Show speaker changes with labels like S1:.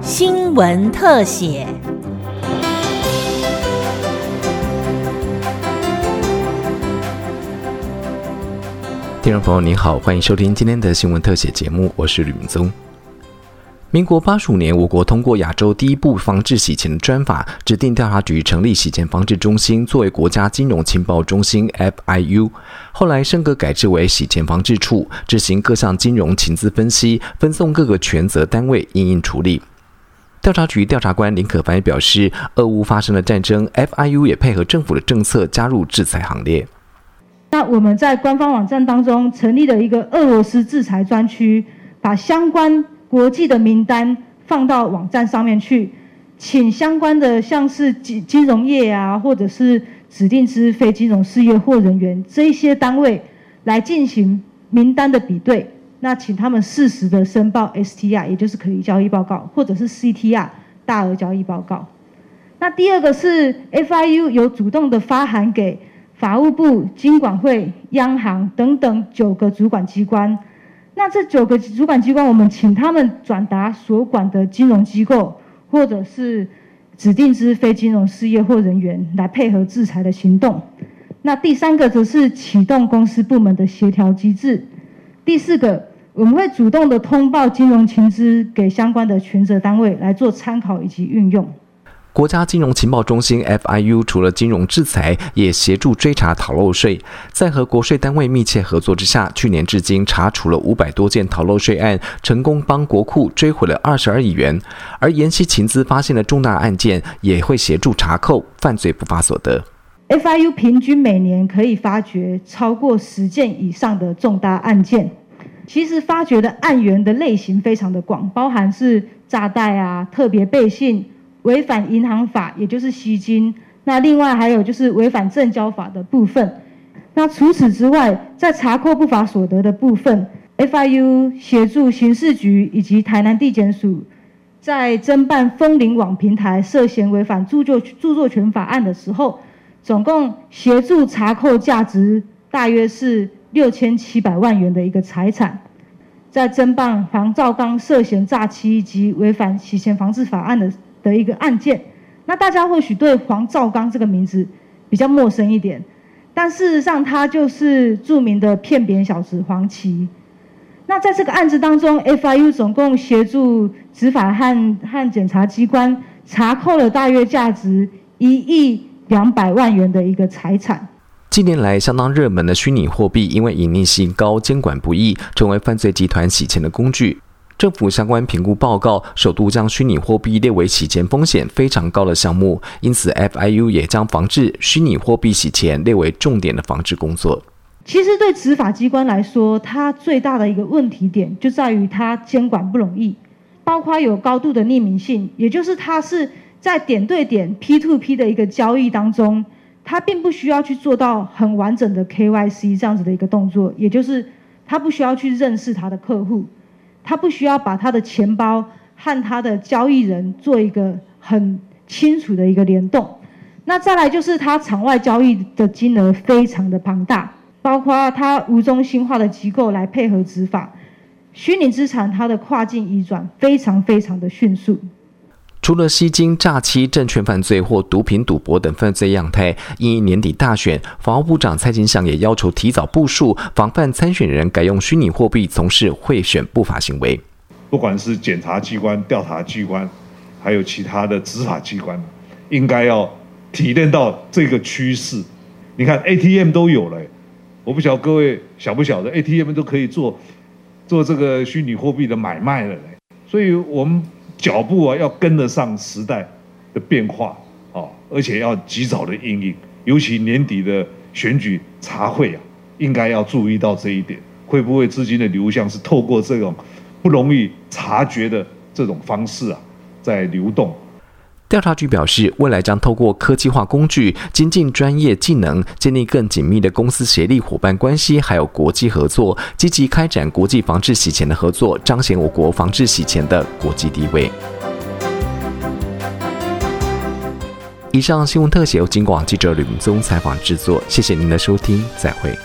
S1: 新闻特写。
S2: 听众朋友您好，欢迎收听今天的新闻特写节目，我是吕明宗。民国八十五年，我国通过亚洲第一部防治洗钱的专法，指定调查局成立洗钱防治中心，作为国家金融情报中心 （FIU）。后来升格改制为洗钱防治处，执行各项金融情资分析，分送各个权责单位应应处理。调查局调查官林可凡也表示，俄乌发生了战争，FIU 也配合政府的政策加入制裁行列。
S3: 那我们在官方网站当中成立了一个俄罗斯制裁专区，把相关。国际的名单放到网站上面去，请相关的像是金金融业啊，或者是指定之非金融事业或人员这一些单位来进行名单的比对。那请他们适时的申报 STR，也就是可疑交易报告，或者是 CTR 大额交易报告。那第二个是 FIU 有主动的发函给法务部、金管会、央行等等九个主管机关。那这九个主管机关，我们请他们转达所管的金融机构，或者是指定之非金融事业或人员来配合制裁的行动。那第三个则是启动公司部门的协调机制。第四个，我们会主动的通报金融情资给相关的权责单位来做参考以及运用。
S2: 国家金融情报中心 FIU 除了金融制裁，也协助追查逃漏税。在和国税单位密切合作之下，去年至今查处了五百多件逃漏税案，成功帮国库追回了二十二亿元。而延期情资发现的重大案件，也会协助查扣犯罪不法所得。
S3: FIU 平均每年可以发掘超过十件以上的重大案件。其实发掘的案源的类型非常的广，包含是炸贷啊、特别背信。违反银行法，也就是吸金。那另外还有就是违反证交法的部分。那除此之外，在查扣不法所得的部分，FIU 协助刑事局以及台南地检署，在侦办风铃网平台涉嫌违反著作著作权法案的时候，总共协助查扣价值大约是六千七百万元的一个财产。在侦办黄兆刚涉嫌诈欺以及违反洗钱防治法案的。的一个案件，那大家或许对黄兆刚这个名字比较陌生一点，但事实上他就是著名的骗扁小子黄旗。那在这个案子当中，FIU 总共协助执法和和检察机关查扣了大约价值一亿两百万元的一个财产。
S2: 近年来相当热门的虚拟货币，因为隐匿性高、监管不易，成为犯罪集团洗钱的工具。政府相关评估报告首度将虚拟货币列为洗钱风险非常高的项目，因此 FIU 也将防治虚拟货币洗钱列为重点的防治工作。
S3: 其实对执法机关来说，它最大的一个问题点就在于它监管不容易，包括有高度的匿名性，也就是它是在点对点 P to P 的一个交易当中，它并不需要去做到很完整的 KYC 这样子的一个动作，也就是它不需要去认识它的客户。他不需要把他的钱包和他的交易人做一个很清楚的一个联动。那再来就是他场外交易的金额非常的庞大，包括他无中心化的机构来配合执法，虚拟资产它的跨境移转非常非常的迅速。
S2: 除了吸金、诈欺、证券犯罪或毒品、赌博等犯罪样态，因年底大选，法务部长蔡金祥也要求提早部署，防范参选人改用虚拟货币从事贿选不法行为。
S4: 不管是检察机关、调查机关，还有其他的执法机关，应该要体验到这个趋势。你看 ATM 都有了，我不晓得各位晓不晓得 ATM 都可以做做这个虚拟货币的买卖了，所以我们。脚步啊，要跟得上时代的变化啊，而且要及早的应应，尤其年底的选举茶会啊，应该要注意到这一点，会不会资金的流向是透过这种不容易察觉的这种方式啊，在流动？
S2: 调查局表示，未来将透过科技化工具，精进专业技能，建立更紧密的公司协力伙伴关系，还有国际合作，积极开展国际防治洗钱的合作，彰显我国防治洗钱的国际地位。以上新闻特写由金广记者吕明宗采访制作，谢谢您的收听，再会。